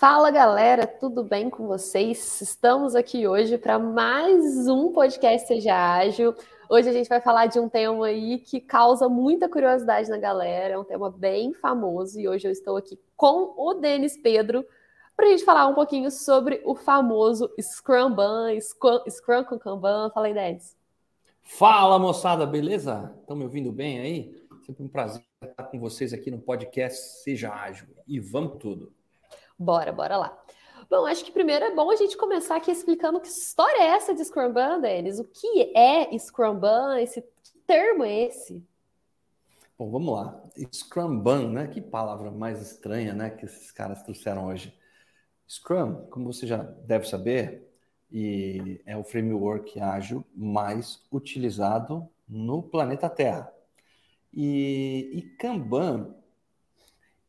Fala galera, tudo bem com vocês? Estamos aqui hoje para mais um podcast Seja Ágil. Hoje a gente vai falar de um tema aí que causa muita curiosidade na galera, é um tema bem famoso e hoje eu estou aqui com o Denis Pedro para a gente falar um pouquinho sobre o famoso Scrum Ban, Scrum, Scrum com Kanban. Fala aí, Denis. Fala moçada, beleza? Estão me ouvindo bem aí? Sempre um prazer estar com vocês aqui no podcast Seja Ágil e vamos tudo. Bora, bora lá. Bom, acho que primeiro é bom a gente começar aqui explicando que história é essa de Scrum Ban, Denis? O que é Scrum Ban? Esse termo é esse? Bom, vamos lá. Scrum Ban, né? Que palavra mais estranha, né? Que esses caras trouxeram hoje. Scrum, como você já deve saber, e é o framework ágil mais utilizado no planeta Terra. E, e Kanban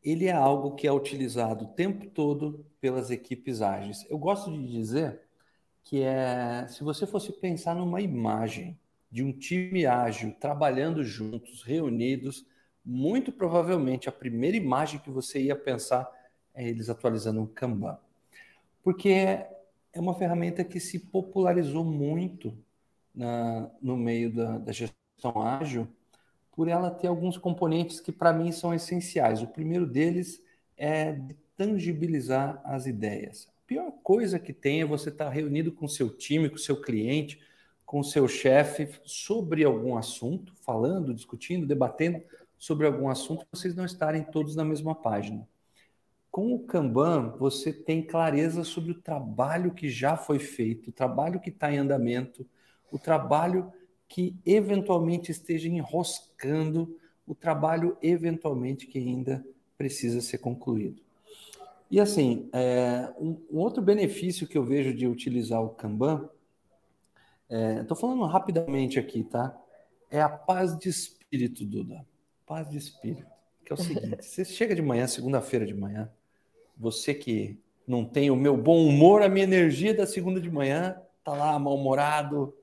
ele é algo que é utilizado o tempo todo pelas equipes ágeis. Eu gosto de dizer que é, se você fosse pensar numa imagem de um time ágil trabalhando juntos, reunidos, muito provavelmente a primeira imagem que você ia pensar é eles atualizando um Kanban. Porque é uma ferramenta que se popularizou muito na, no meio da, da gestão ágil por ela ter alguns componentes que para mim são essenciais. O primeiro deles é tangibilizar as ideias. A pior coisa que tem é você estar tá reunido com seu time, com seu cliente, com seu chefe sobre algum assunto, falando, discutindo, debatendo sobre algum assunto, vocês não estarem todos na mesma página. Com o Kanban, você tem clareza sobre o trabalho que já foi feito, o trabalho que está em andamento, o trabalho que eventualmente esteja enroscando o trabalho eventualmente que ainda precisa ser concluído. E assim, é, um, um, outro benefício que eu vejo de utilizar o Kanban, estou é, falando rapidamente aqui, tá? É a paz de espírito, Duda. Paz de espírito. Que é o seguinte: você chega de manhã, segunda-feira de manhã, você que não tem o meu bom humor, a minha energia da segunda de manhã, tá lá mal-humorado,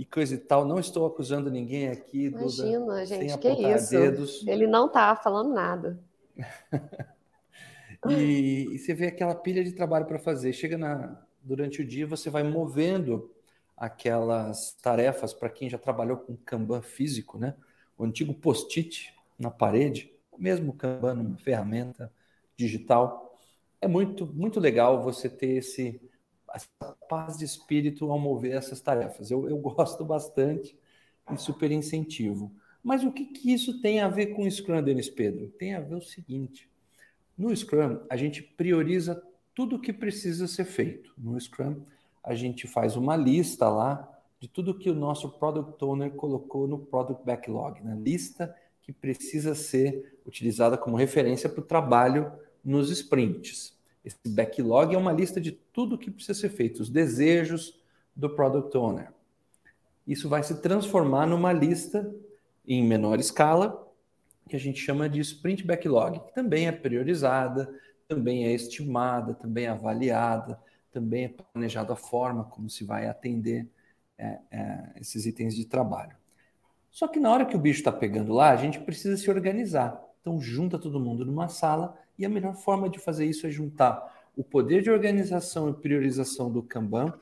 e coisa e tal. Não estou acusando ninguém aqui. Imagina, Duda, gente, que isso. Dedos. Ele não está falando nada. e, e, você vê aquela pilha de trabalho para fazer. Chega na, durante o dia, você vai movendo aquelas tarefas para quem já trabalhou com Kanban físico, né? O antigo post-it na parede, mesmo Kanban numa ferramenta digital. É muito, muito legal você ter esse essa paz de espírito ao mover essas tarefas. Eu, eu gosto bastante e super incentivo. Mas o que, que isso tem a ver com o Scrum, Denis Pedro? Tem a ver o seguinte: no Scrum, a gente prioriza tudo o que precisa ser feito. No Scrum, a gente faz uma lista lá de tudo que o nosso Product Owner colocou no Product Backlog, na né? lista que precisa ser utilizada como referência para o trabalho nos sprints. Esse backlog é uma lista de tudo que precisa ser feito, os desejos do product owner. Isso vai se transformar numa lista em menor escala, que a gente chama de sprint backlog, que também é priorizada, também é estimada, também é avaliada, também é planejada a forma como se vai atender é, é, esses itens de trabalho. Só que na hora que o bicho está pegando lá, a gente precisa se organizar. Então, junta todo mundo numa sala e a melhor forma de fazer isso é juntar o poder de organização e priorização do Kanban,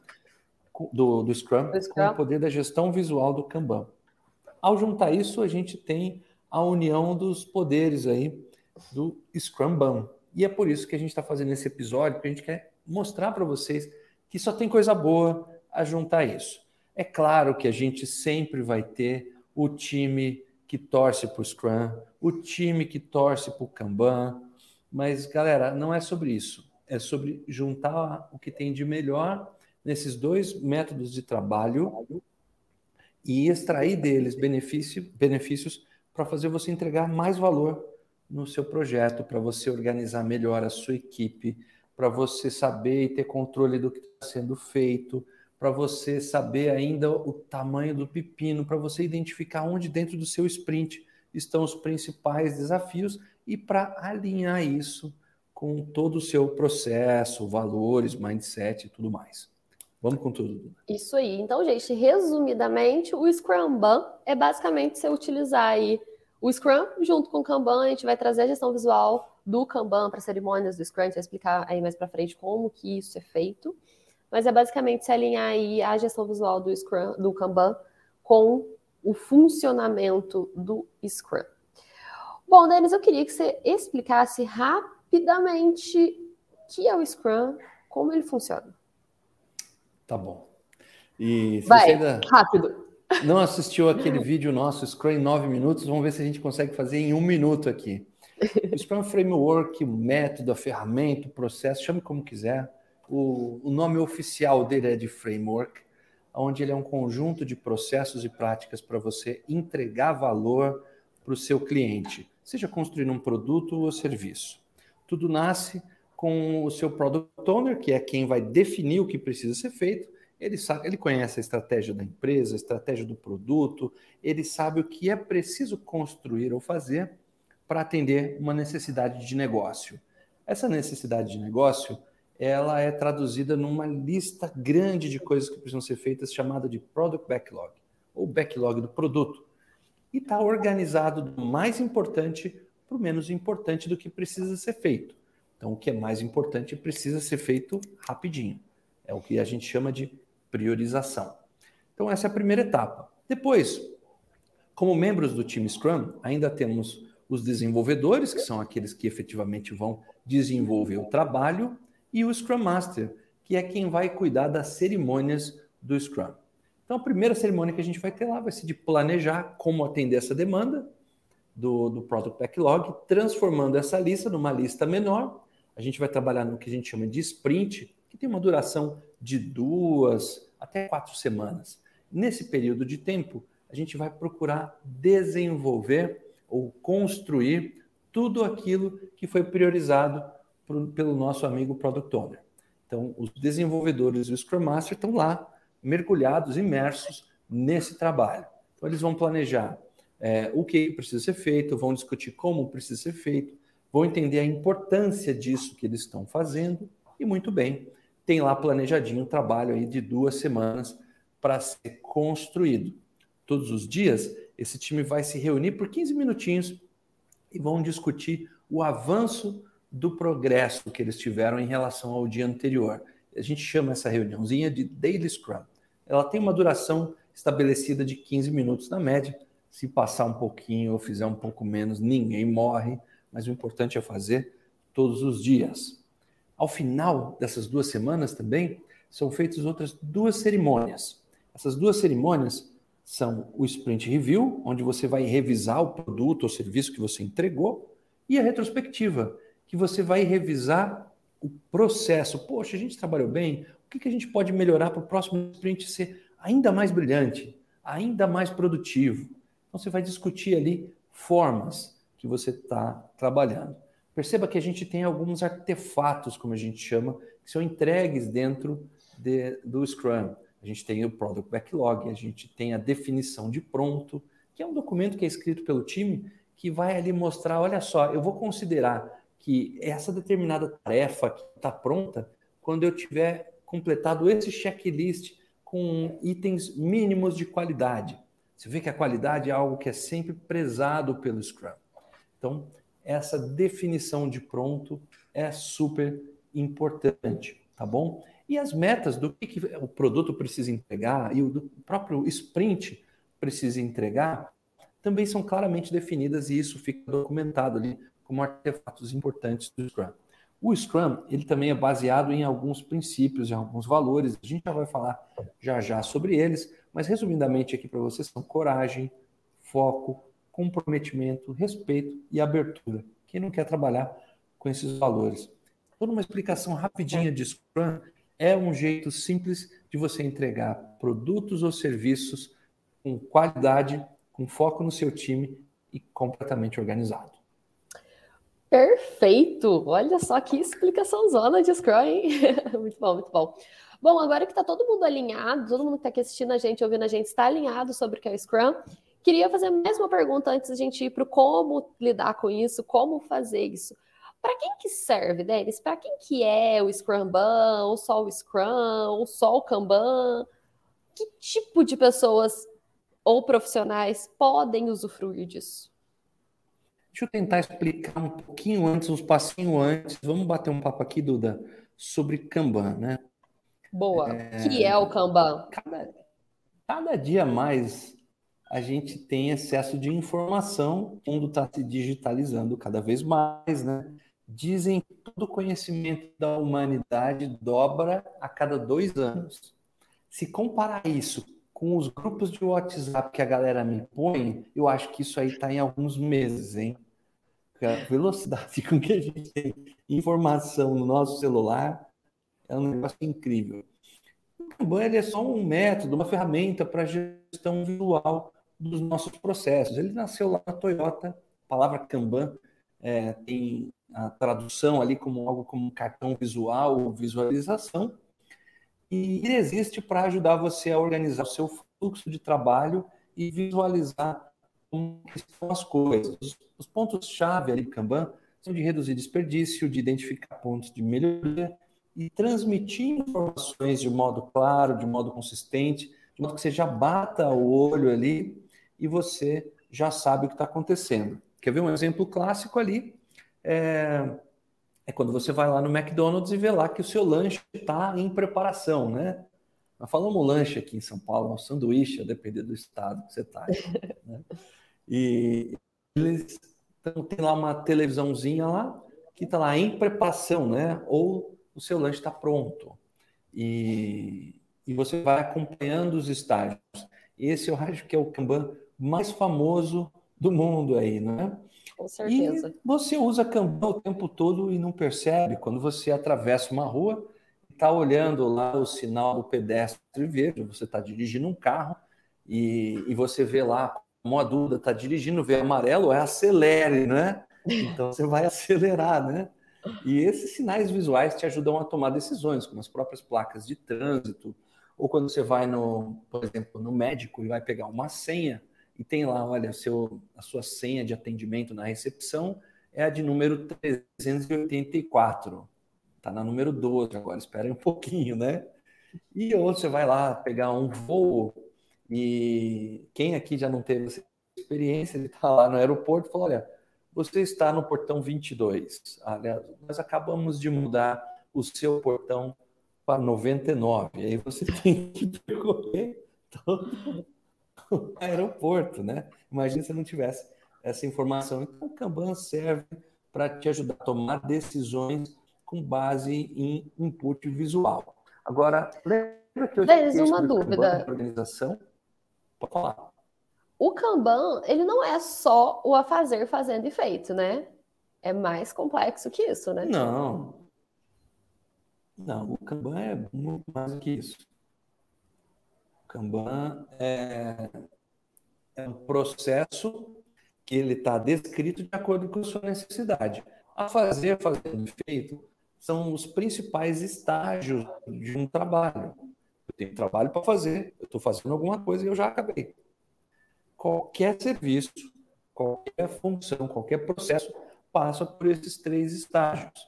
do, do, Scrum, Scrum, com o poder da gestão visual do Kanban. Ao juntar isso, a gente tem a união dos poderes aí do Scrum Ban. E é por isso que a gente está fazendo esse episódio, porque a gente quer mostrar para vocês que só tem coisa boa a juntar isso. É claro que a gente sempre vai ter o time que torce para o Scrum, o time que torce para o Kanban, mas, galera, não é sobre isso. É sobre juntar o que tem de melhor nesses dois métodos de trabalho e extrair deles benefício, benefícios para fazer você entregar mais valor no seu projeto, para você organizar melhor a sua equipe, para você saber e ter controle do que está sendo feito, para você saber ainda o tamanho do pepino, para você identificar onde dentro do seu sprint estão os principais desafios e para alinhar isso com todo o seu processo, valores, mindset e tudo mais. Vamos com tudo. Isso aí. Então, gente, resumidamente, o Scrum Ban é basicamente você utilizar aí o Scrum junto com o Kanban, a gente vai trazer a gestão visual do Kanban para cerimônias do Scrum, a gente vai explicar aí mais para frente como que isso é feito. Mas é basicamente se alinhar aí a gestão visual do Scrum, do Kanban com o funcionamento do Scrum. Bom, Denis, eu queria que você explicasse rapidamente o que é o Scrum, como ele funciona. Tá bom. E se Vai, você ainda rápido. não assistiu aquele vídeo nosso, Scrum em nove minutos, vamos ver se a gente consegue fazer em um minuto aqui. O Scrum é um framework, método, a ferramenta, o processo, chame como quiser. O, o nome oficial dele é de framework, onde ele é um conjunto de processos e práticas para você entregar valor para o seu cliente, seja construindo um produto ou serviço. Tudo nasce com o seu product owner, que é quem vai definir o que precisa ser feito. Ele sabe, ele conhece a estratégia da empresa, a estratégia do produto, ele sabe o que é preciso construir ou fazer para atender uma necessidade de negócio. Essa necessidade de negócio, ela é traduzida numa lista grande de coisas que precisam ser feitas, chamada de Product Backlog, ou backlog do produto. E está organizado do mais importante para o menos importante do que precisa ser feito. Então, o que é mais importante precisa ser feito rapidinho. É o que a gente chama de priorização. Então, essa é a primeira etapa. Depois, como membros do time Scrum, ainda temos os desenvolvedores, que são aqueles que efetivamente vão desenvolver o trabalho, e o Scrum Master, que é quem vai cuidar das cerimônias do Scrum. Então, a primeira cerimônia que a gente vai ter lá vai ser de planejar como atender essa demanda do, do Product Backlog, transformando essa lista numa lista menor. A gente vai trabalhar no que a gente chama de sprint, que tem uma duração de duas até quatro semanas. Nesse período de tempo, a gente vai procurar desenvolver ou construir tudo aquilo que foi priorizado pelo nosso amigo Product Owner. Então, os desenvolvedores e o Scrum Master estão lá, mergulhados, imersos nesse trabalho. Então, eles vão planejar é, o que precisa ser feito, vão discutir como precisa ser feito, vão entender a importância disso que eles estão fazendo e, muito bem, tem lá planejadinho um trabalho aí de duas semanas para ser construído. Todos os dias esse time vai se reunir por 15 minutinhos e vão discutir o avanço do progresso que eles tiveram em relação ao dia anterior. A gente chama essa reuniãozinha de Daily Scrum. Ela tem uma duração estabelecida de 15 minutos na média. Se passar um pouquinho ou fizer um pouco menos, ninguém morre, mas o importante é fazer todos os dias. Ao final dessas duas semanas também são feitas outras duas cerimônias. Essas duas cerimônias são o sprint review, onde você vai revisar o produto ou serviço que você entregou, e a retrospectiva, que você vai revisar o processo. Poxa, a gente trabalhou bem, o que, que a gente pode melhorar para o próximo sprint ser ainda mais brilhante, ainda mais produtivo? Então você vai discutir ali formas que você está trabalhando. Perceba que a gente tem alguns artefatos, como a gente chama, que são entregues dentro de, do Scrum. A gente tem o Product Backlog, a gente tem a definição de pronto, que é um documento que é escrito pelo time que vai ali mostrar, olha só, eu vou considerar que essa determinada tarefa está pronta quando eu tiver completado esse checklist com itens mínimos de qualidade. Você vê que a qualidade é algo que é sempre prezado pelo Scrum. Então, essa definição de pronto é super importante, tá bom? E as metas do que, que o produto precisa entregar e o próprio sprint precisa entregar também são claramente definidas e isso fica documentado ali como artefatos importantes do Scrum. O Scrum ele também é baseado em alguns princípios, em alguns valores. A gente já vai falar já já sobre eles, mas resumidamente aqui para vocês são coragem, foco, comprometimento, respeito e abertura. Quem não quer trabalhar com esses valores? Toda uma explicação rapidinha de Scrum é um jeito simples de você entregar produtos ou serviços com qualidade, com foco no seu time e completamente organizado. Perfeito! Olha só que explicação zona de Scrum, hein? muito bom, muito bom. Bom, agora que está todo mundo alinhado, todo mundo que está aqui assistindo a gente, ouvindo a gente, está alinhado sobre o que é o Scrum, queria fazer mais uma pergunta antes da gente ir para como lidar com isso, como fazer isso. Para quem que serve, Denis? Para quem que é o Scrumban, ou só o Scrum, ou só o Kanban? Que tipo de pessoas ou profissionais podem usufruir disso? Deixa eu tentar explicar um pouquinho antes, uns passinhos antes. Vamos bater um papo aqui, Duda, sobre Kanban, né? Boa. É... que é o Kanban? Cada, cada dia mais a gente tem excesso de informação, o mundo está se digitalizando cada vez mais, né? Dizem que todo conhecimento da humanidade dobra a cada dois anos. Se comparar isso com os grupos de WhatsApp que a galera me põe, eu acho que isso aí está em alguns meses, hein? A velocidade com que a gente tem informação no nosso celular é um negócio incrível. O Kanban é só um método, uma ferramenta para gestão visual dos nossos processos. Ele nasceu lá na Toyota, a palavra Kanban é, tem a tradução ali como algo como cartão visual ou visualização, e ele existe para ajudar você a organizar o seu fluxo de trabalho e visualizar como estão as coisas. Os pontos-chave ali do Kanban são de reduzir desperdício, de identificar pontos de melhoria e transmitir informações de modo claro, de modo consistente, de modo que você já bata o olho ali e você já sabe o que está acontecendo. Quer ver um exemplo clássico ali? É, é, quando você vai lá no McDonald's e vê lá que o seu lanche está em preparação, né? Nós falamos lanche aqui em São Paulo, um sanduíche, a depender do estado que você está. Né? E eles então, tem lá uma televisãozinha lá que está lá em preparação, né? Ou o seu lanche está pronto. E, e você vai acompanhando os estágios. Esse eu acho que é o Kanban mais famoso do mundo aí, né? Com certeza. E você usa Kanban o tempo todo e não percebe. Quando você atravessa uma rua, está olhando lá o sinal do pedestre verde, você está dirigindo um carro e, e você vê lá como a Duda está dirigindo, vê amarelo, é acelere, né? Então você vai acelerar, né? E esses sinais visuais te ajudam a tomar decisões, como as próprias placas de trânsito, ou quando você vai no, por exemplo, no médico e vai pegar uma senha, e tem lá, olha, seu, a sua senha de atendimento na recepção é a de número 384. Está na número 12 agora, espera um pouquinho, né? E ou você vai lá pegar um voo e quem aqui já não teve essa experiência, ele está lá no aeroporto e fala, olha, você está no portão 22. Aliás, nós acabamos de mudar o seu portão para 99. E aí você tem que percorrer todo o aeroporto, né? Imagina se não tivesse essa informação. Então, o Kanban serve para te ajudar a tomar decisões com base em input visual. Agora, lembra que eu Denis, uma dúvida. organização? Pode falar. O Kanban, ele não é só o a fazer, fazendo e feito, né? É mais complexo que isso, né? Não. Não, o Kanban é muito mais do que isso. Kanban é, é um processo que ele está descrito de acordo com a sua necessidade. A fazer, fazendo feito, são os principais estágios de um trabalho. Eu tenho trabalho para fazer, eu estou fazendo alguma coisa e eu já acabei. Qualquer serviço, qualquer função, qualquer processo passa por esses três estágios.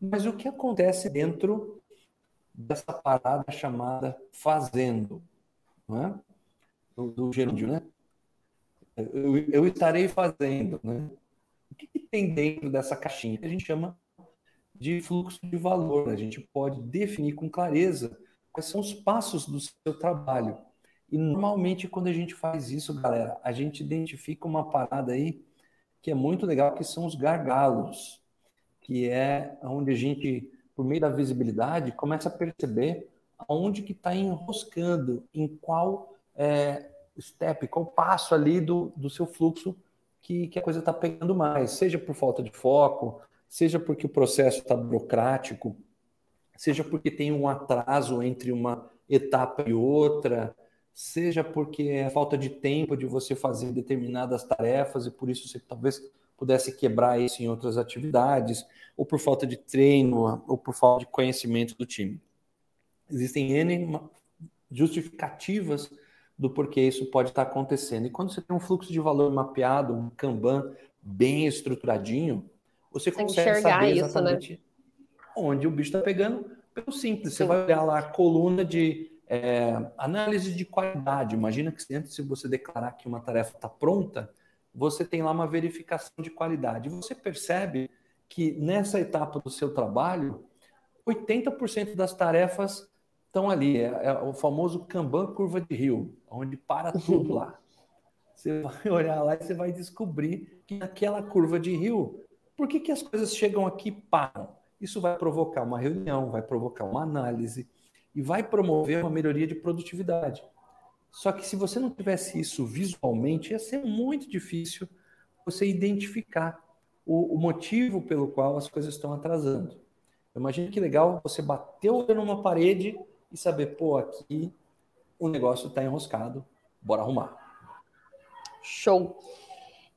Mas o que acontece dentro dessa parada chamada fazendo? não é? do, do gerúndio, né? Eu, eu, estarei fazendo, né? O que, que, tem dentro dessa caixinha que a gente chama de fluxo de valor? A gente pode definir com clareza quais são os passos do seu trabalho. E normalmente quando a gente faz isso, galera, a gente identifica uma parada aí que é muito legal, que são os gargalos, que é onde a gente, por meio da visibilidade, começa a perceber aonde que está enroscando, em qual é, step, qual passo ali do, do seu fluxo que, que a coisa está pegando mais, seja por falta de foco, seja porque o processo está burocrático, seja porque tem um atraso entre uma etapa e outra, seja porque é falta de tempo de você fazer determinadas tarefas e por isso você talvez pudesse quebrar isso em outras atividades, ou por falta de treino, ou por falta de conhecimento do time. Existem N justificativas do porquê isso pode estar acontecendo. E quando você tem um fluxo de valor mapeado, um Kanban bem estruturadinho, você consegue saber né? exatamente isso, né? onde o bicho está pegando pelo simples. Sim. Você vai olhar lá a coluna de é, análise de qualidade. Imagina que antes, se você declarar que uma tarefa está pronta, você tem lá uma verificação de qualidade. Você percebe que nessa etapa do seu trabalho, 80% das tarefas estão ali. É, é, o famoso Kanban curva de rio, onde para tudo lá. Você vai olhar lá e você vai descobrir que naquela curva de rio, por que, que as coisas chegam aqui e param? Isso vai provocar uma reunião, vai provocar uma análise e vai promover uma melhoria de produtividade. Só que se você não tivesse isso visualmente, ia ser muito difícil você identificar o, o motivo pelo qual as coisas estão atrasando. Imagina que legal você bater o olho numa parede e saber, pô, aqui o negócio está enroscado, bora arrumar. Show.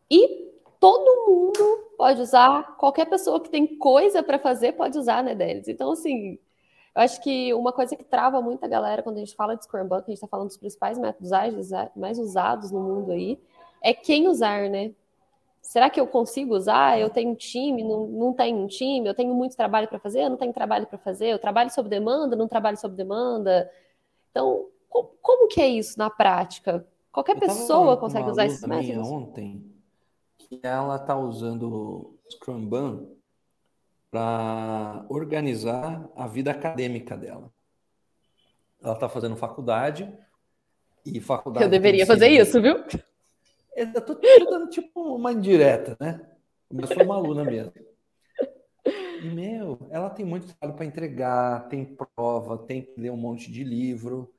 E todo mundo pode usar, qualquer pessoa que tem coisa para fazer pode usar, né, Denis? Então, assim, eu acho que uma coisa que trava muita galera quando a gente fala de Scrum Bug, a gente está falando dos principais métodos ágeis mais usados no mundo aí, é quem usar, né? Será que eu consigo usar? Eu tenho um time, não, não tenho um time, eu tenho muito trabalho para fazer, eu não tenho trabalho para fazer, eu trabalho sob demanda, não trabalho sob demanda. Então, como, como que é isso na prática? Qualquer pessoa consegue usar esses métodos? ontem que ela está usando Scrum Bun para organizar a vida acadêmica dela. Ela está fazendo faculdade e faculdade. Eu deveria fazer isso, viu? Eu tô, dando tipo uma indireta, né? Mas foi uma aluna mesmo. E, meu, ela tem muito trabalho para entregar, tem prova, tem que ler um monte de livro,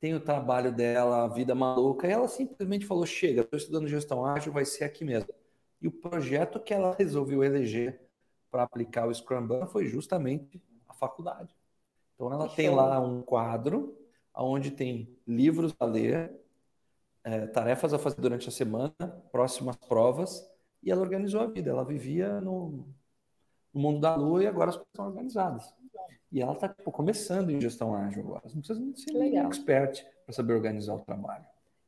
tem o trabalho dela, a vida maluca, e ela simplesmente falou: chega, estou estudando gestão ágil, vai ser aqui mesmo. E o projeto que ela resolveu eleger para aplicar o Scrum foi justamente a faculdade. Então ela tem lá um quadro onde tem livros a ler, é, tarefas a fazer durante a semana, próximas provas, e ela organizou a vida. Ela vivia no, no mundo da lua e agora as coisas estão organizadas. E ela está tipo, começando em gestão ágil agora. Não precisa ser um expert para saber organizar o trabalho.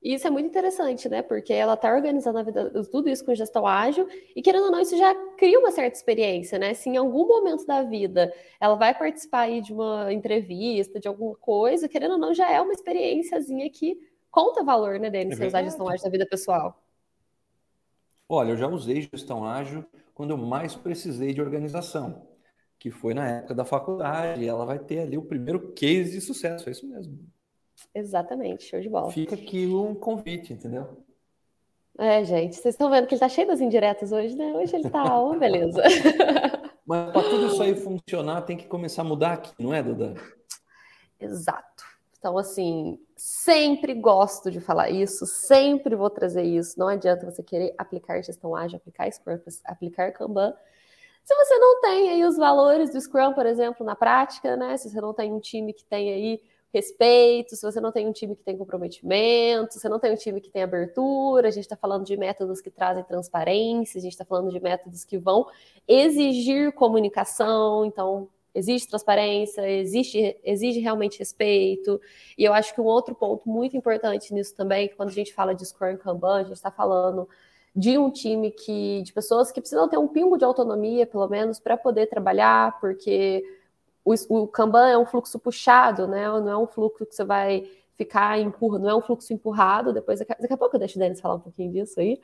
E isso é muito interessante, né? Porque ela está organizando a vida, tudo isso com gestão ágil, e querendo ou não, isso já cria uma certa experiência, né? Se em algum momento da vida ela vai participar aí de uma entrevista, de alguma coisa, querendo ou não, já é uma experiênciazinha que conta valor, né, Denis, é usar gestão ágil na vida pessoal. Olha, eu já usei gestão ágil quando eu mais precisei de organização, que foi na época da faculdade, ela vai ter ali o primeiro case de sucesso, é isso mesmo. Exatamente, show de bola. Fica aqui um convite, entendeu? É, gente, vocês estão vendo que ele tá cheio das indiretas hoje, né? Hoje ele tá, uma beleza. Mas para tudo isso aí funcionar, tem que começar a mudar aqui, não é, Duda? Exato. Então, assim, sempre gosto de falar isso, sempre vou trazer isso. Não adianta você querer aplicar gestão ágil, aplicar Scrum, aplicar Kanban. Se você não tem aí os valores do Scrum, por exemplo, na prática, né? Se você não tem um time que tem aí respeito, se você não tem um time que tem comprometimento, se você não tem um time que tem abertura, a gente está falando de métodos que trazem transparência, a gente está falando de métodos que vão exigir comunicação, então existe transparência, existe, exige realmente respeito. E eu acho que um outro ponto muito importante nisso também, que quando a gente fala de Scrum Kanban, a gente está falando de um time que de pessoas que precisam ter um pingo de autonomia, pelo menos, para poder trabalhar, porque o, o Kanban é um fluxo puxado, né? Não é um fluxo que você vai ficar empurrando, não é um fluxo empurrado. Depois, daqui a pouco eu deixo o Denis falar um pouquinho disso aí.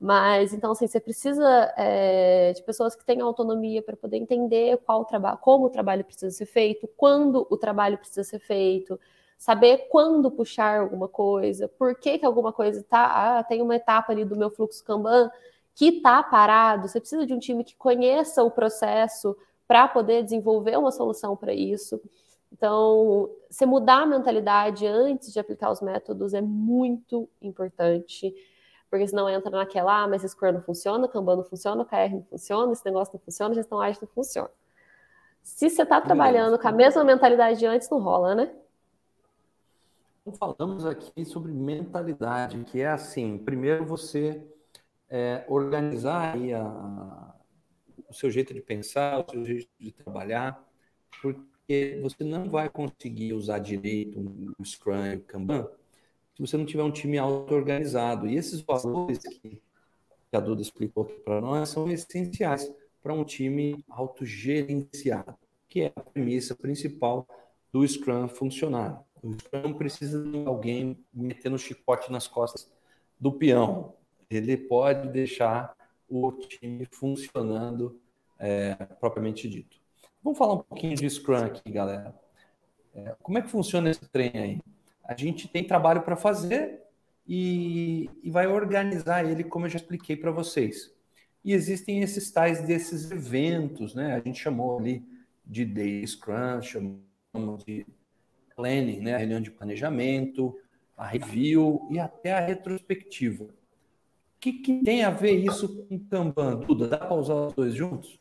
Mas então, assim, você precisa é, de pessoas que tenham autonomia para poder entender qual trabalho, como o trabalho precisa ser feito, quando o trabalho precisa ser feito, saber quando puxar alguma coisa, por que, que alguma coisa está. Ah, tem uma etapa ali do meu fluxo Kanban que está parado. Você precisa de um time que conheça o processo para poder desenvolver uma solução para isso. Então, você mudar a mentalidade antes de aplicar os métodos é muito importante, porque senão entra naquela, ah, mas Scrum não funciona, Kanban não funciona, KR não funciona, esse negócio não funciona, gestão ágil não funciona. Se você está trabalhando com a mesma mentalidade de antes, não rola, né? Falamos aqui sobre mentalidade, que é assim, primeiro você é, organizar aí a, o seu jeito de pensar, o seu jeito de trabalhar, porque você não vai conseguir usar direito o Scrum, o Kanban, se você não tiver um time auto-organizado. E esses valores que a Duda explicou aqui para nós são essenciais para um time autogerenciado, que é a premissa principal do Scrum funcionar. O Scrum precisa de alguém metendo chicote nas costas do peão. ele pode deixar o time funcionando é, propriamente dito. Vamos falar um pouquinho de Scrum aqui, galera. É, como é que funciona esse trem aí? A gente tem trabalho para fazer e, e, vai organizar ele, como eu já expliquei para vocês. E existem esses tais desses eventos, né? A gente chamou ali de Day Scrum, chamamos de planning, né? A reunião de planejamento, a review e até a retrospectiva. O que, que tem a ver isso com Kanban? Duda, dá para usar os dois juntos?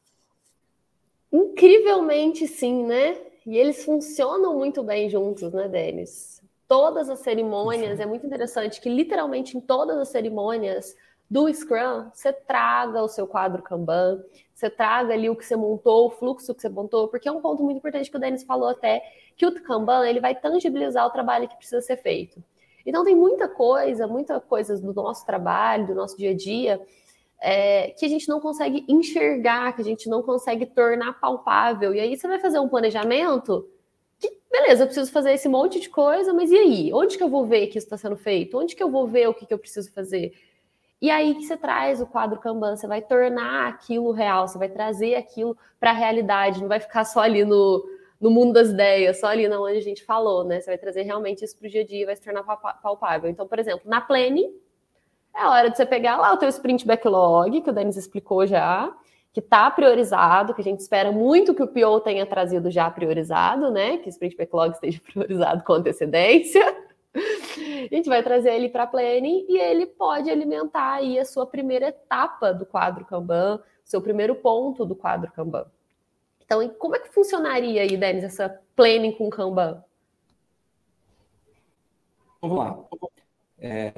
Incrivelmente sim, né? E eles funcionam muito bem juntos, né, Denis? Todas as cerimônias, é muito interessante que literalmente em todas as cerimônias do Scrum, você traga o seu quadro Kanban, você traga ali o que você montou, o fluxo que você montou, porque é um ponto muito importante que o Denis falou até, que o Kanban ele vai tangibilizar o trabalho que precisa ser feito. Então tem muita coisa, muita coisa do nosso trabalho, do nosso dia a dia, é, que a gente não consegue enxergar, que a gente não consegue tornar palpável. E aí você vai fazer um planejamento que, beleza, eu preciso fazer esse monte de coisa, mas e aí? Onde que eu vou ver que isso está sendo feito? Onde que eu vou ver o que, que eu preciso fazer? E aí que você traz o quadro Kanban, você vai tornar aquilo real, você vai trazer aquilo para a realidade, não vai ficar só ali no, no mundo das ideias, só ali na onde a gente falou, né? Você vai trazer realmente isso para o dia a dia, vai se tornar palpável. Então, por exemplo, na Plane, é hora de você pegar lá o teu sprint backlog, que o Denis explicou já, que está priorizado, que a gente espera muito que o PO tenha trazido já priorizado, né? Que o sprint backlog esteja priorizado com antecedência. A gente vai trazer ele para planning e ele pode alimentar aí a sua primeira etapa do quadro Kanban, seu primeiro ponto do quadro Kanban. Então, como é que funcionaria aí, Denis, essa planning com Kanban? Vamos lá. É,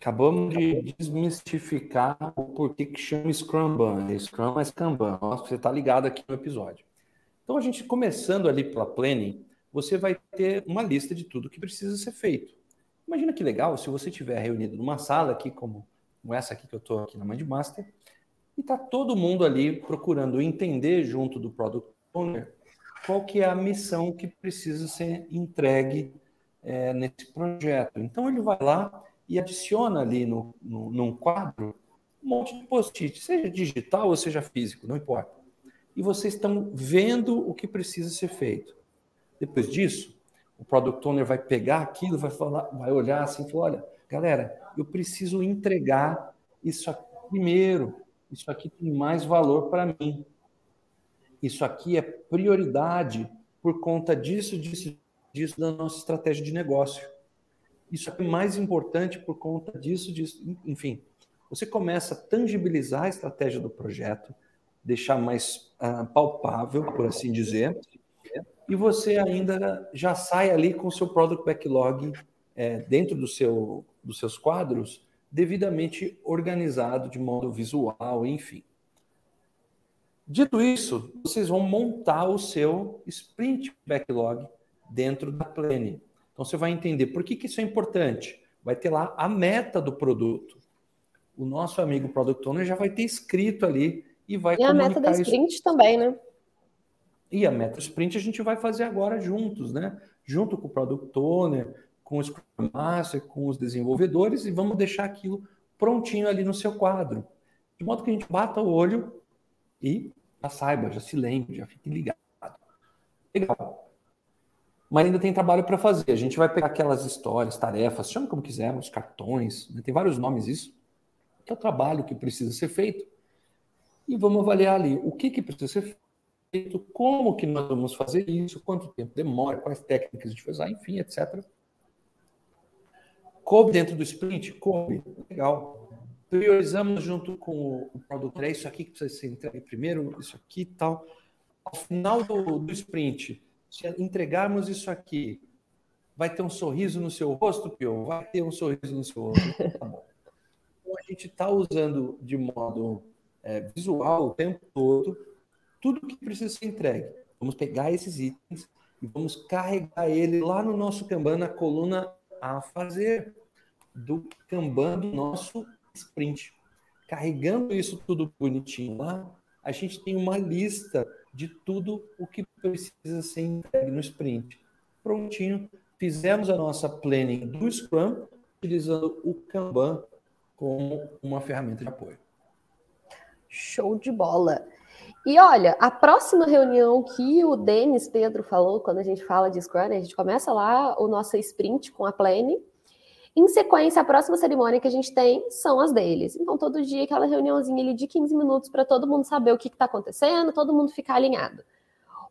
Acabamos de desmistificar o porquê que chama Scrumban. É Scrum é Kanban. Nossa, você está ligado aqui no episódio. Então, a gente começando ali pela planning, você vai ter uma lista de tudo que precisa ser feito. Imagina que legal se você estiver reunido numa sala aqui, como, essa aqui que eu estou aqui na Mindmaster, e está todo mundo ali procurando entender junto do Product Owner qual que é a missão que precisa ser entregue é, nesse projeto. Então, ele vai lá e adiciona ali no, no, num quadro um monte de post-it, seja digital ou seja físico, não importa. E vocês estão vendo o que precisa ser feito. Depois disso, o product owner vai pegar aquilo, vai falar, vai olhar assim, falar, olha, galera, eu preciso entregar isso aqui primeiro. Isso aqui tem mais valor para mim. Isso aqui é prioridade por conta disso, disso, disso da nossa estratégia de negócio. Isso é mais importante por conta disso, disso. Enfim, você começa a tangibilizar a estratégia do projeto, deixar mais uh, palpável, por assim dizer, e você ainda já sai ali com o seu product backlog é, dentro do seu, dos seus quadros devidamente organizado de modo visual, enfim. Dito isso, vocês vão montar o seu sprint backlog dentro da Plane. Então você vai entender por que, que isso é importante. Vai ter lá a meta do produto. O nosso amigo Product Owner já vai ter escrito ali e vai E a meta da sprint isso. também, né? E a meta sprint a gente vai fazer agora juntos, né? Junto com o Product Owner, com o Scrum Master, com os desenvolvedores e vamos deixar aquilo prontinho ali no seu quadro. De modo que a gente bata o olho e já saiba, já se lembre, já fique ligado. Legal mas ainda tem trabalho para fazer. A gente vai pegar aquelas histórias, tarefas, chama como quisermos, cartões, né? tem vários nomes isso, que é o trabalho que precisa ser feito, e vamos avaliar ali o que, que precisa ser feito, como que nós vamos fazer isso, quanto tempo demora, quais técnicas a gente vai usar, enfim, etc. Coube dentro do sprint? Coube, legal. Priorizamos junto com o produto, é isso aqui que precisa ser entregue primeiro, isso aqui e tal. Ao final do, do sprint, se entregarmos isso aqui, vai ter um sorriso no seu rosto, Pio? Vai ter um sorriso no seu rosto. Tá bom. Então, a gente está usando de modo é, visual o tempo todo tudo que precisa ser entregue. Vamos pegar esses itens e vamos carregar ele lá no nosso Kanban, na coluna a fazer do Kanban do nosso sprint. Carregando isso tudo bonitinho lá, a gente tem uma lista de tudo o que precisa ser entregue no sprint. Prontinho, fizemos a nossa planning do Scrum, utilizando o Kanban como uma ferramenta de apoio. Show de bola. E olha, a próxima reunião que o Denis Pedro falou, quando a gente fala de Scrum, a gente começa lá o nosso sprint com a Plane. Em sequência, a próxima cerimônia que a gente tem são as deles. Então, todo dia, aquela reuniãozinha ali de 15 minutos para todo mundo saber o que está acontecendo, todo mundo ficar alinhado.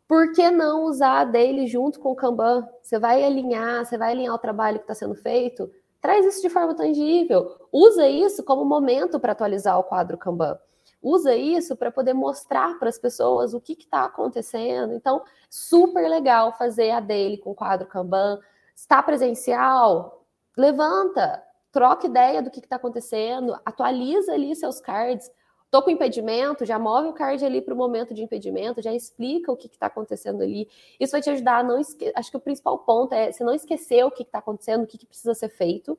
Por que não usar a dele junto com o Kanban? Você vai alinhar, você vai alinhar o trabalho que está sendo feito, traz isso de forma tangível. Usa isso como momento para atualizar o quadro Kanban usa isso para poder mostrar para as pessoas o que está acontecendo. Então, super legal fazer a dele com o quadro Kanban. Está presencial? Levanta, troca ideia do que está acontecendo, atualiza ali seus cards. Estou com impedimento, já move o card ali para o momento de impedimento, já explica o que está acontecendo ali. Isso vai te ajudar a não. Acho que o principal ponto é você não esquecer o que está acontecendo, o que, que precisa ser feito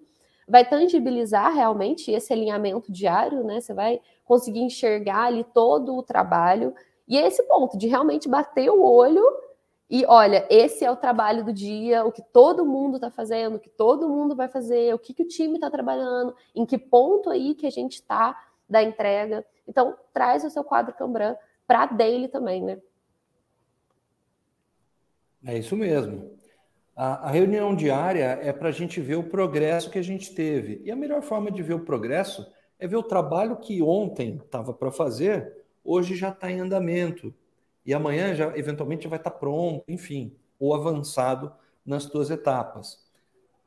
vai tangibilizar realmente esse alinhamento diário, né? Você vai conseguir enxergar ali todo o trabalho. E é esse ponto de realmente bater o olho e olha, esse é o trabalho do dia, o que todo mundo está fazendo, o que todo mundo vai fazer, o que, que o time está trabalhando, em que ponto aí que a gente está da entrega. Então, traz o seu quadro Cambran para daily também, né? É isso mesmo. A, a reunião diária é para a gente ver o progresso que a gente teve. E a melhor forma de ver o progresso é ver o trabalho que ontem estava para fazer, hoje já está em andamento. E amanhã já eventualmente vai estar tá pronto, enfim, ou avançado nas tuas etapas.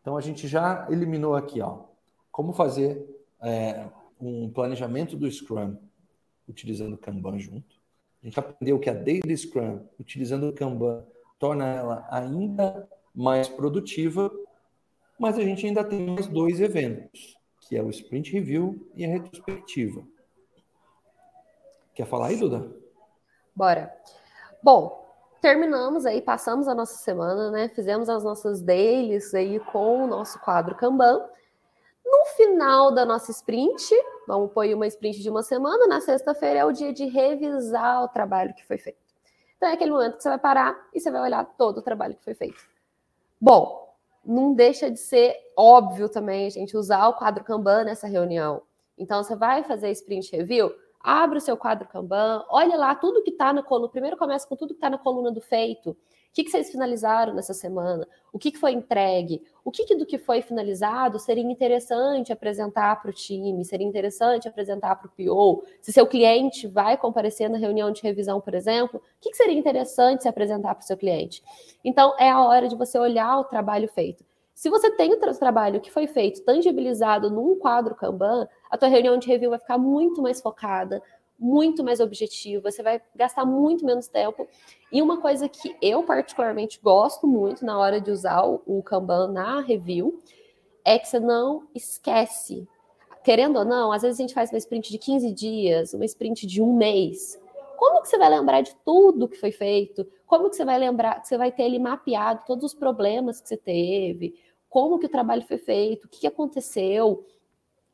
Então a gente já eliminou aqui, ó, como fazer é, um planejamento do Scrum utilizando o Kanban junto. A gente aprendeu que a Daily Scrum, utilizando o Kanban, torna ela ainda mais produtiva, mas a gente ainda tem mais dois eventos, que é o Sprint Review e a retrospectiva. Quer falar aí, Duda? Bora. Bom, terminamos aí, passamos a nossa semana, né? Fizemos as nossas dailies aí com o nosso quadro Kanban. No final da nossa sprint, vamos pôr uma sprint de uma semana, na sexta-feira é o dia de revisar o trabalho que foi feito. Então é aquele momento que você vai parar e você vai olhar todo o trabalho que foi feito. Bom, não deixa de ser óbvio também a gente usar o quadro Kanban nessa reunião. Então, você vai fazer sprint review, abre o seu quadro Kanban, olha lá tudo que está na coluna. Primeiro começa com tudo que está na coluna do feito que, que vocês finalizaram nessa semana? O que, que foi entregue? O que, que do que foi finalizado seria interessante apresentar para o time? Seria interessante apresentar para o PO? Se seu cliente vai comparecer na reunião de revisão, por exemplo, o que, que seria interessante se apresentar para o seu cliente? Então, é a hora de você olhar o trabalho feito. Se você tem o trabalho que foi feito tangibilizado num quadro Kanban, a tua reunião de review vai ficar muito mais focada, muito mais objetiva, você vai gastar muito menos tempo. E uma coisa que eu particularmente gosto muito na hora de usar o, Kanban na review é que você não esquece. Querendo ou não, às vezes a gente faz uma sprint de 15 dias, uma sprint de um mês. Como que você vai lembrar de tudo que foi feito? Como que você vai lembrar, que você vai ter ali mapeado todos os problemas que você teve? Como que o trabalho foi feito? O que aconteceu?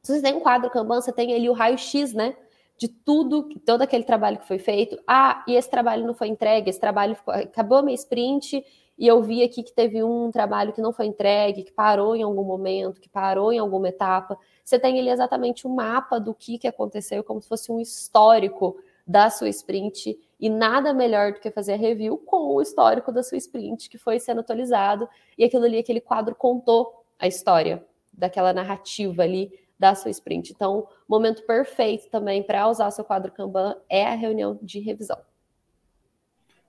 Se você tem um quadro Kanban, você tem ali o raio-x, né? De tudo, todo aquele trabalho que foi feito. Ah, e esse trabalho não foi entregue, esse trabalho ficou, acabou minha sprint e eu vi aqui que teve um trabalho que não foi entregue, que parou em algum momento, que parou em alguma etapa. Você tem ali exatamente um mapa do que, que aconteceu, como se fosse um histórico da sua sprint, e nada melhor do que fazer a review com o histórico da sua sprint que foi sendo atualizado, e aquilo ali, aquele quadro contou a história daquela narrativa ali da sua sprint. Então, momento perfeito também para usar seu quadro Kanban é a reunião de revisão.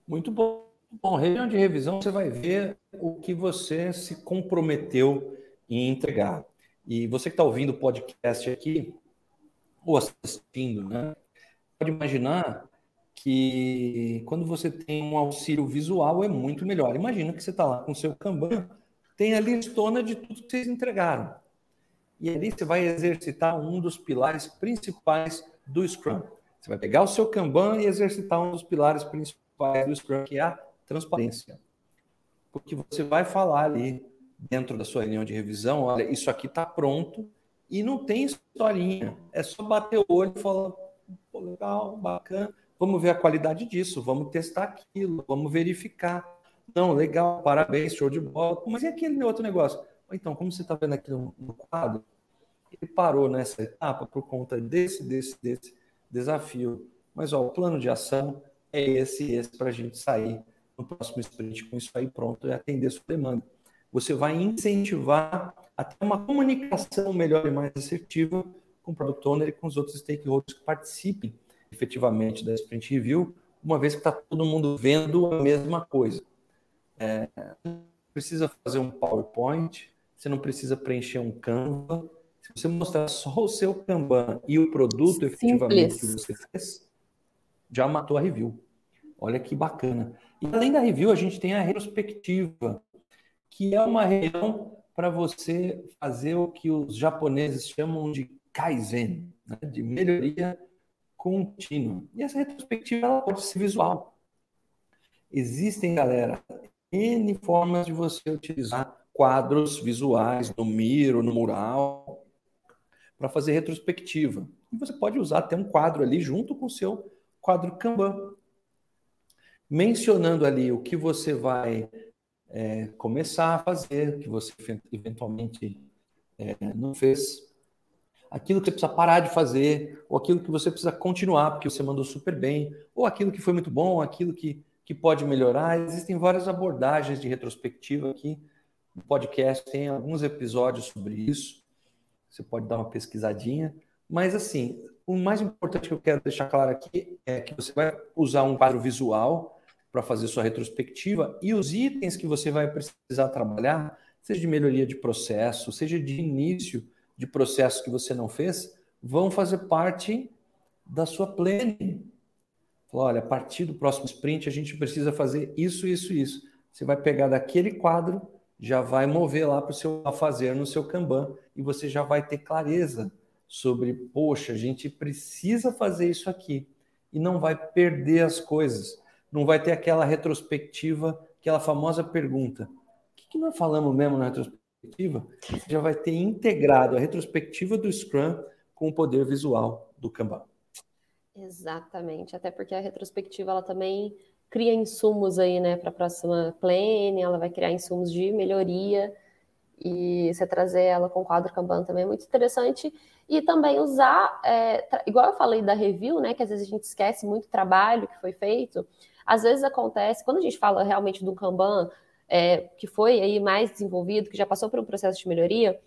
Muito bom. Bom, reunião de revisão você vai ver o que você se comprometeu em entregar. E você que está ouvindo o podcast aqui, ou assistindo, né? Pode imaginar que quando você tem um auxílio visual é muito melhor. Imagina que você está lá com seu Kanban, tem a listona de tudo que vocês entregaram. E ali você vai exercitar um dos pilares principais do Scrum. Você vai pegar o seu Kanban e exercitar um dos pilares principais do Scrum, que é a transparência. Porque você vai falar ali dentro da sua reunião de revisão, olha, isso aqui está pronto e não tem historinha. É só bater o olho e falar, legal, bacana, vamos ver a qualidade disso, vamos testar aquilo, vamos verificar. Não, legal, parabéns, show de bola. Mas e aquele outro negócio? Então, como você está vendo aqui no, quadro, ele parou nessa etapa por conta desse, desse, desse desafio. Mas ó, o plano de ação é esse, esse para a gente sair no próximo sprint com isso aí pronto e atender sua demanda. Você vai incentivar até uma comunicação melhor e mais assertiva com o Product Owner e com os outros stakeholders que participem efetivamente da Sprint Review, uma vez que está todo mundo vendo a mesma coisa. É, precisa fazer um PowerPoint, você não precisa preencher um Canva. Se você mostrar só o seu Kanban e o produto Simples. efetivamente que você fez, já matou a review. Olha que bacana. E além da review, a gente tem a retrospectiva, que é uma reunião para você fazer o que os japoneses chamam de Kaizen, né? de melhoria contínua. E essa retrospectiva ela pode ser visual. Existem, galera, N formas de você utilizar quadros visuais no Miro, no mural, para fazer retrospectiva. E você pode usar até um quadro ali junto com o seu quadro Kanban, mencionando ali o que você vai é, começar a fazer, que você eventualmente é, não fez, aquilo que você precisa parar de fazer, ou aquilo que você precisa continuar, porque você mandou super bem, ou aquilo que foi muito bom, aquilo que que pode melhorar. Existem várias abordagens de retrospectiva aqui no podcast, tem alguns episódios sobre isso. Você pode dar uma pesquisadinha. Mas, assim, o mais importante que eu quero deixar claro aqui é que você vai usar um quadro visual para fazer sua retrospectiva e os itens que você vai precisar trabalhar, seja de melhoria de processo, seja de início de processo que você não fez, vão fazer parte da sua planning, olha, a partir do próximo sprint a gente precisa fazer isso, isso, isso. Você vai pegar daquele quadro, já vai mover lá para o seu fazer no seu Kanban e você já vai ter clareza sobre, poxa, a gente precisa fazer isso aqui e não vai perder as coisas. Não vai ter aquela retrospectiva, aquela famosa pergunta: o que, que nós falamos mesmo na retrospectiva? Você já vai ter integrado a retrospectiva do Scrum com o poder visual do Kanban. Exatamente, até porque a retrospectiva ela também cria insumos aí, né, para a próxima plane, ela vai criar insumos de melhoria. E você trazer ela com o quadro Kanban também é muito interessante. E também usar, é, igual eu falei da review, né, que às vezes a gente esquece muito trabalho que foi feito, às vezes acontece, quando a gente fala realmente do Kanban, é, que foi aí mais desenvolvido, que já passou por um processo de melhoria,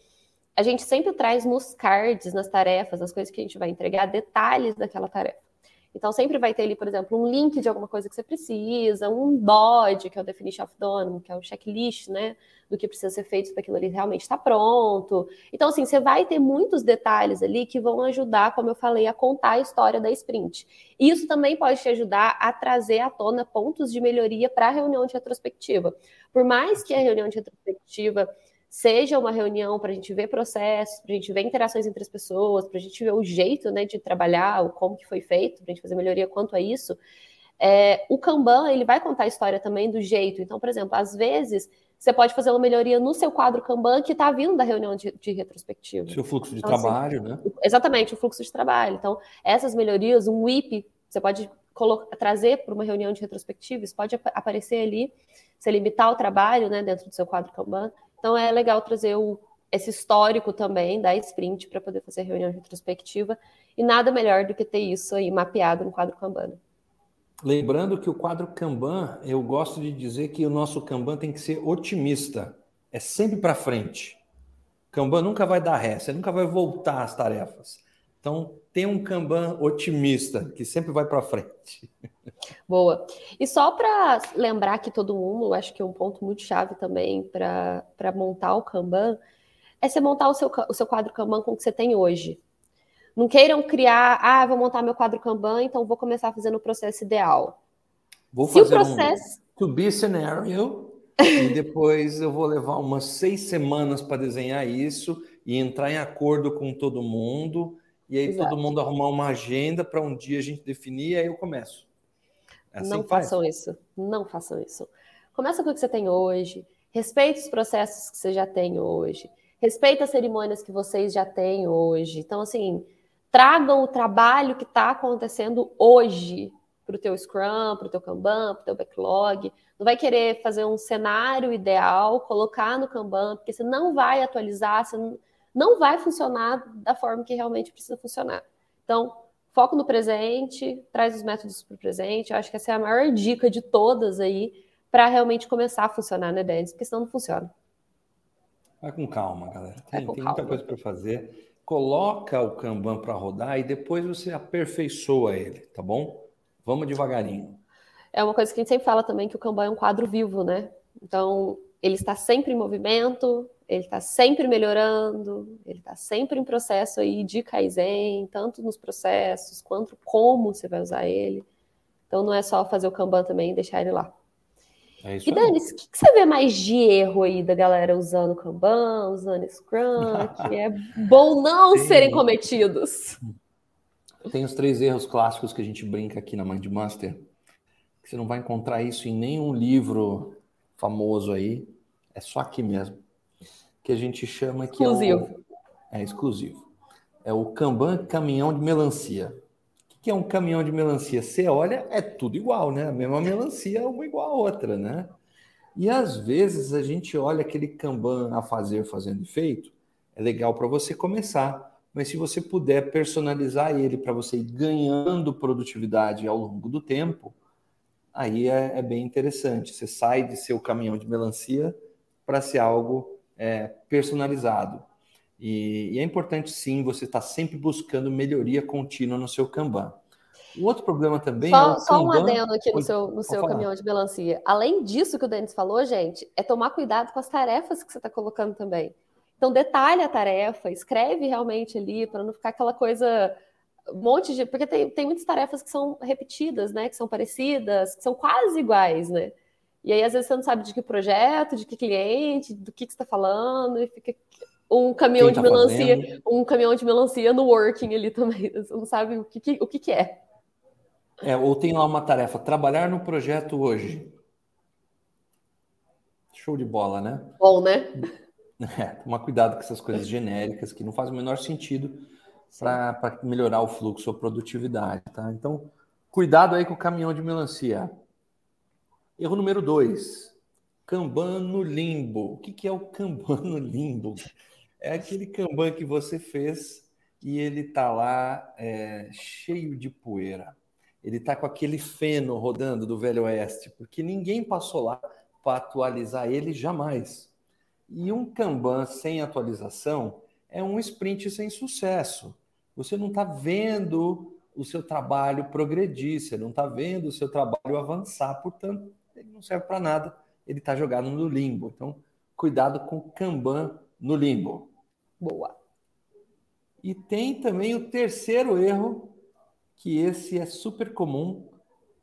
a gente sempre traz nos cards, nas tarefas, nas coisas que a gente vai entregar, detalhes daquela tarefa. Então, sempre vai ter ali, por exemplo, um link de alguma coisa que você precisa, um DOD, que é o Definition of Done, que é o checklist, né, do que precisa ser feito para aquilo ali realmente estar tá pronto. Então, assim, você vai ter muitos detalhes ali que vão ajudar, como eu falei, a contar a história da sprint. Isso também pode te ajudar a trazer à tona pontos de melhoria para a reunião de retrospectiva. Por mais que a reunião de retrospectiva seja uma reunião para a gente ver processos, para a gente ver interações entre as pessoas, para a gente ver o jeito né, de trabalhar, o como que foi feito, para a gente fazer melhoria quanto a isso. É, o Kanban ele vai contar a história também do jeito. Então, por exemplo, às vezes você pode fazer uma melhoria no seu quadro Kanban que está vindo da reunião de, de retrospectiva. Seu fluxo de então, assim, trabalho, assim, né? Exatamente, o fluxo de trabalho. Então, essas melhorias, um WIP, você pode trazer para uma reunião de retrospectiva, isso pode ap aparecer ali, você limitar o trabalho né, dentro do seu quadro Kanban. Então é legal trazer o, esse histórico também da sprint para poder fazer reunião retrospectiva. E nada melhor do que ter isso aí mapeado no quadro Kanban. Lembrando que o quadro Kanban, eu gosto de dizer que o nosso Kanban tem que ser otimista. É sempre para frente. Kanban nunca vai dar ré, você nunca vai voltar às tarefas. Então, tem um Kanban otimista, que sempre vai para frente. Boa. E só para lembrar que todo mundo, acho que é um ponto muito chave também para montar o Kanban, é você montar o seu, o seu quadro Kanban com o que você tem hoje. Não queiram criar, ah, vou montar meu quadro Kanban, então vou começar fazendo o processo ideal. Vou Se fazer o processo... um to be scenario e depois eu vou levar umas seis semanas para desenhar isso e entrar em acordo com todo mundo e aí Exato. todo mundo arrumar uma agenda para um dia a gente definir, e aí eu começo. É assim não façam isso, não façam isso. Começa com o que você tem hoje, respeite os processos que você já tem hoje, respeite as cerimônias que vocês já têm hoje. Então, assim, tragam o trabalho que está acontecendo hoje para o teu Scrum, para o teu Kanban, para o teu backlog. Não vai querer fazer um cenário ideal, colocar no Kanban, porque você não vai atualizar, você não não vai funcionar da forma que realmente precisa funcionar. Então, foco no presente, traz os métodos para o presente. Eu acho que essa é a maior dica de todas aí para realmente começar a funcionar, né, Denis? Porque senão não funciona. Vai com calma, galera. Tem, tem calma. muita coisa para fazer. Coloca o Kanban para rodar e depois você aperfeiçoa ele, tá bom? Vamos devagarinho. É uma coisa que a gente sempre fala também que o Kanban é um quadro vivo, né? Então, ele está sempre em movimento, ele está sempre melhorando, ele está sempre em processo aí de Kaizen, tanto nos processos quanto como você vai usar ele. Então não é só fazer o Kanban também e deixar ele lá. É e Danis, o que, que, você vê mais de erro aí da galera usando Kanban, usando Scrum, que é bom não Tem... serem cometidos? Tem os três erros clássicos que a gente brinca aqui na Mindmaster, que você não vai encontrar isso em nenhum livro famoso aí, é só aqui mesmo, que a gente chama que exclusivo. é, o, é exclusivo. É o Kanban caminhão de melancia. O que é um caminhão de melancia? Você olha, é tudo igual, né? A mesma melancia, uma igual a outra, né? E às vezes a gente olha aquele Kanban a fazer fazendo efeito, é legal para você começar, mas se você puder personalizar ele para você ir ganhando produtividade ao longo do tempo, aí é, é, bem interessante. Você sai de ser o caminhão de melancia para ser algo é, personalizado. E, e, é importante, sim, você estar tá sempre buscando melhoria contínua no seu Kanban. O outro problema também só, é o Só um adendo aqui no seu, no seu caminhão de melancia. Além disso que o Denis falou, gente, é tomar cuidado com as tarefas que você está colocando também. Então, detalhe a tarefa, escreve realmente ali, para não ficar aquela coisa um monte de. Porque tem, tem muitas tarefas que são repetidas, né? Que são parecidas, que são quase iguais, né? E aí, às vezes, você não sabe de que projeto, de que cliente, do que, que você está falando, e fica um caminhão tá de melancia, fazendo? um caminhão de melancia no working ali também. Você não sabe o que, que, o que, que é. É, ou tem lá uma tarefa, trabalhar no projeto hoje. Show de bola, né? Bom, né? É, tomar cuidado com essas coisas genéricas que não fazem o menor sentido para melhorar o fluxo ou produtividade, tá? Então, cuidado aí com o caminhão de melancia. Erro número dois, Kanban no limbo. O que, que é o Kanban no limbo? É aquele Kanban que você fez e ele tá lá é, cheio de poeira. Ele tá com aquele feno rodando do Velho Oeste, porque ninguém passou lá para atualizar ele jamais. E um Kanban sem atualização é um sprint sem sucesso. Você não está vendo o seu trabalho progredir, você não está vendo o seu trabalho avançar, portanto, ele não serve para nada, ele está jogado no limbo. Então, cuidado com o Kanban no limbo. Boa. E tem também o terceiro erro, que esse é super comum,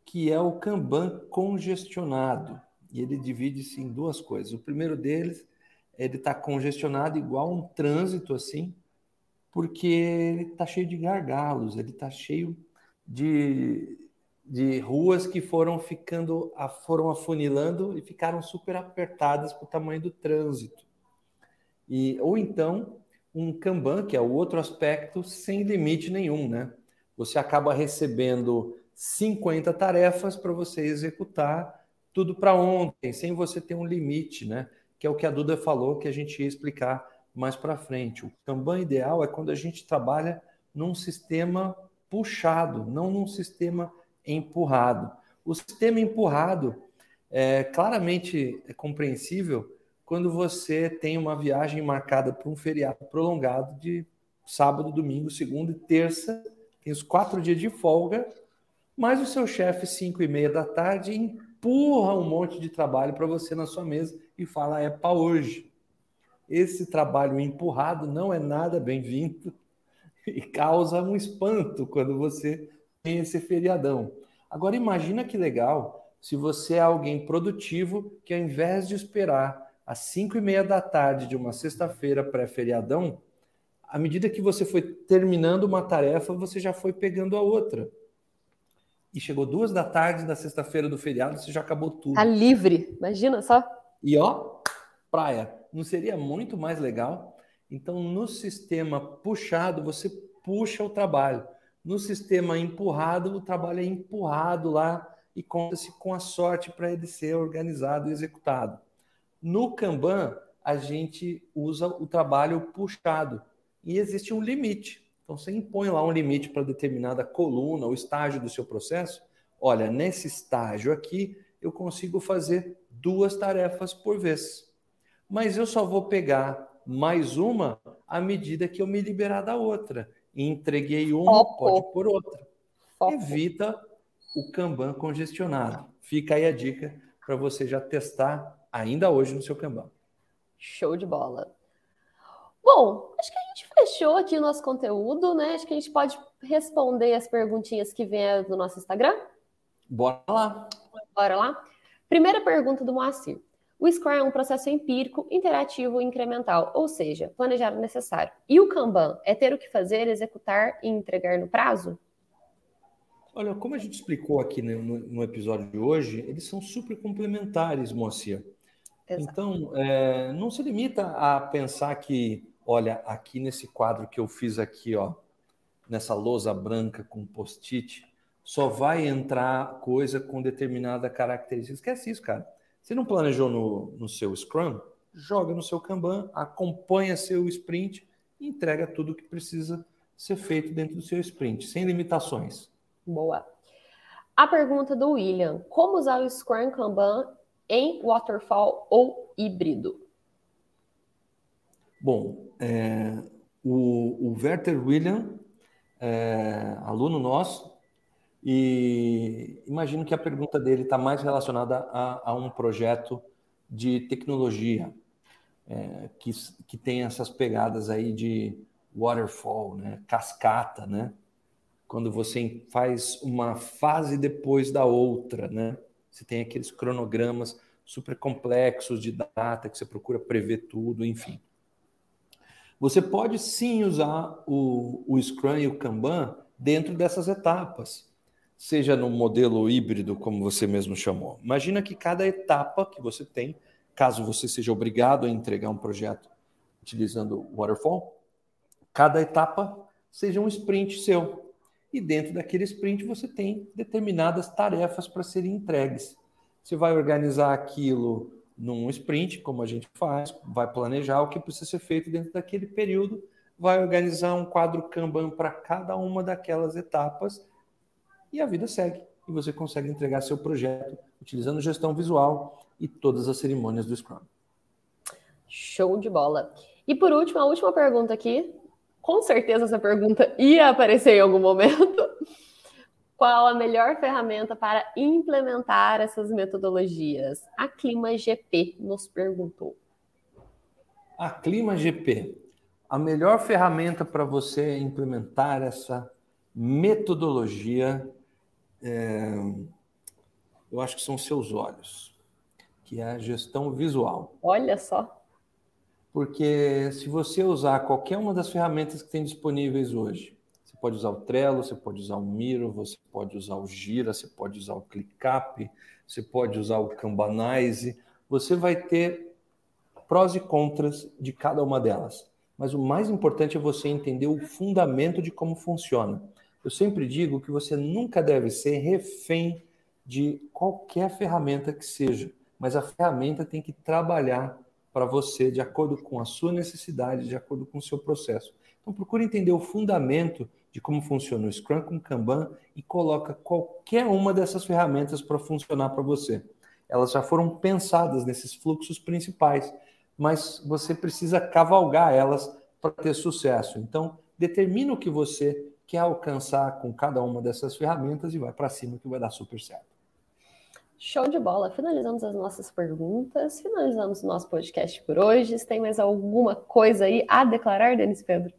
que é o Kanban congestionado. E ele divide-se em duas coisas. O primeiro deles ele está congestionado igual um trânsito assim, porque ele está cheio de gargalos, ele está cheio de, de ruas que foram ficando, foram afunilando e ficaram super apertadas para o tamanho do trânsito. E, ou então, um Kanban, que é o outro aspecto, sem limite nenhum, né? Você acaba recebendo 50 tarefas para você executar tudo para ontem, sem você ter um limite, né? que é o que a Duda falou, que a gente ia explicar mais para frente. O Kanban ideal é quando a gente trabalha num sistema puxado, não num sistema empurrado. O sistema empurrado é claramente é compreensível quando você tem uma viagem marcada por um feriado prolongado de sábado, domingo, segunda e terça, tem os quatro dias de folga, mas o seu chefe, cinco e meia da tarde, empurra um monte de trabalho para você na sua mesa e fala é para hoje. Esse trabalho empurrado não é nada bem-vindo e causa um espanto quando você tem esse feriadão. Agora imagina que legal se você é alguém produtivo que ao invés de esperar às 5 e meia da tarde de uma sexta-feira pré-feriadão, à medida que você foi terminando uma tarefa, você já foi pegando a outra. E chegou duas da tarde da sexta-feira do feriado, você já acabou tudo. Tá livre, imagina só. E ó, praia, não seria muito mais legal? Então, no sistema puxado, você puxa o trabalho. No sistema empurrado, o trabalho é empurrado lá e conta-se com a sorte para ele ser organizado e executado. No Kanban, a gente usa o trabalho puxado. E existe um limite. Então, você impõe lá um limite para determinada coluna, o estágio do seu processo. Olha, nesse estágio aqui, eu consigo fazer duas tarefas por vez. Mas eu só vou pegar mais uma à medida que eu me liberar da outra. Entreguei uma, Foco. pode por outra. Foco. Evita o Kanban congestionado. Fica aí a dica para você já testar ainda hoje no seu Kanban. Show de bola. Bom, acho que a gente fechou aqui o nosso conteúdo, né? Acho que a gente pode responder as perguntinhas que vêm do nosso Instagram. Bora lá. Bora lá. Primeira pergunta do Moacir. O Scrum é um processo empírico, interativo e incremental, ou seja, planejar o necessário. E o Kanban é ter o que fazer, executar e entregar no prazo? Olha, como a gente explicou aqui no, no episódio de hoje, eles são super complementares, Moacir. Exato. Então, é, não se limita a pensar que, olha, aqui nesse quadro que eu fiz aqui, ó, nessa lousa branca com post-it, só vai entrar coisa com determinada característica. Esquece isso, cara. Você não planejou no, no seu Scrum? Joga no seu Kanban, acompanha seu sprint e entrega tudo o que precisa ser feito dentro do seu sprint, sem limitações. Boa. A pergunta do William: como usar o Scrum Kanban em waterfall ou híbrido? Bom, é, o, o Werther William, é, aluno nosso, e imagino que a pergunta dele está mais relacionada a, a, um projeto de tecnologia é, que, que tem essas pegadas aí de waterfall, né? cascata, né? quando você faz uma fase depois da outra, né? Você tem aqueles cronogramas super complexos de data que você procura prever tudo, enfim. Você pode sim usar o, o Scrum e o Kanban dentro dessas etapas, seja no modelo híbrido, como você mesmo chamou. Imagina que cada etapa que você tem, caso você seja obrigado a entregar um projeto utilizando Waterfall, cada etapa seja um sprint seu e dentro daquele sprint você tem determinadas tarefas para serem entregues. Você vai organizar aquilo num sprint, como a gente faz, vai planejar o que precisa ser feito dentro daquele período, vai organizar um quadro Kanban para cada uma daquelas etapas e a vida segue. E você consegue entregar seu projeto utilizando gestão visual e todas as cerimônias do Scrum. Show de bola. E por último, a última pergunta aqui com certeza essa pergunta ia aparecer em algum momento. Qual a melhor ferramenta para implementar essas metodologias? A Clima GP nos perguntou. A Clima GP, a melhor ferramenta para você implementar essa metodologia, é, eu acho que são seus olhos, que é a gestão visual. Olha só. Porque se você usar qualquer uma das ferramentas que tem disponíveis hoje, você pode usar o Trello, você pode usar o Miro, você pode usar o Gira, você pode usar o ClickUp, você pode usar o Kanbanize, você vai ter prós e contras de cada uma delas. Mas o mais importante é você entender o fundamento de como funciona. Eu sempre digo que você nunca deve ser refém de qualquer ferramenta que seja, mas a ferramenta tem que trabalhar para você de acordo com a sua necessidade, de acordo com o seu processo. Então procure entender o fundamento de como funciona o Scrum com Kanban e coloca qualquer uma dessas ferramentas para funcionar para você. Elas já foram pensadas nesses fluxos principais, mas você precisa cavalgar elas para ter sucesso. Então, determina o que você quer alcançar com cada uma dessas ferramentas e vai para cima que vai dar super certo. Show de bola. Finalizamos as nossas perguntas, finalizamos o nosso podcast por hoje. Se tem mais alguma coisa aí a declarar, Denis Pedro?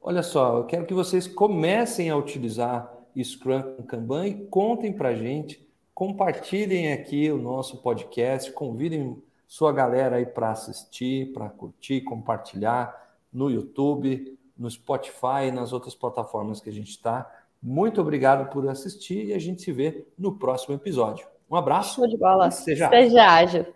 Olha só, eu quero que vocês comecem a utilizar Scrum Kanban e contem para gente, compartilhem aqui o nosso podcast, convidem sua galera aí para assistir, para curtir, compartilhar no YouTube, no Spotify e nas outras plataformas que a gente está. Muito obrigado por assistir e a gente se vê no próximo episódio. Um abraço. Show de bola. Seja, seja ágil.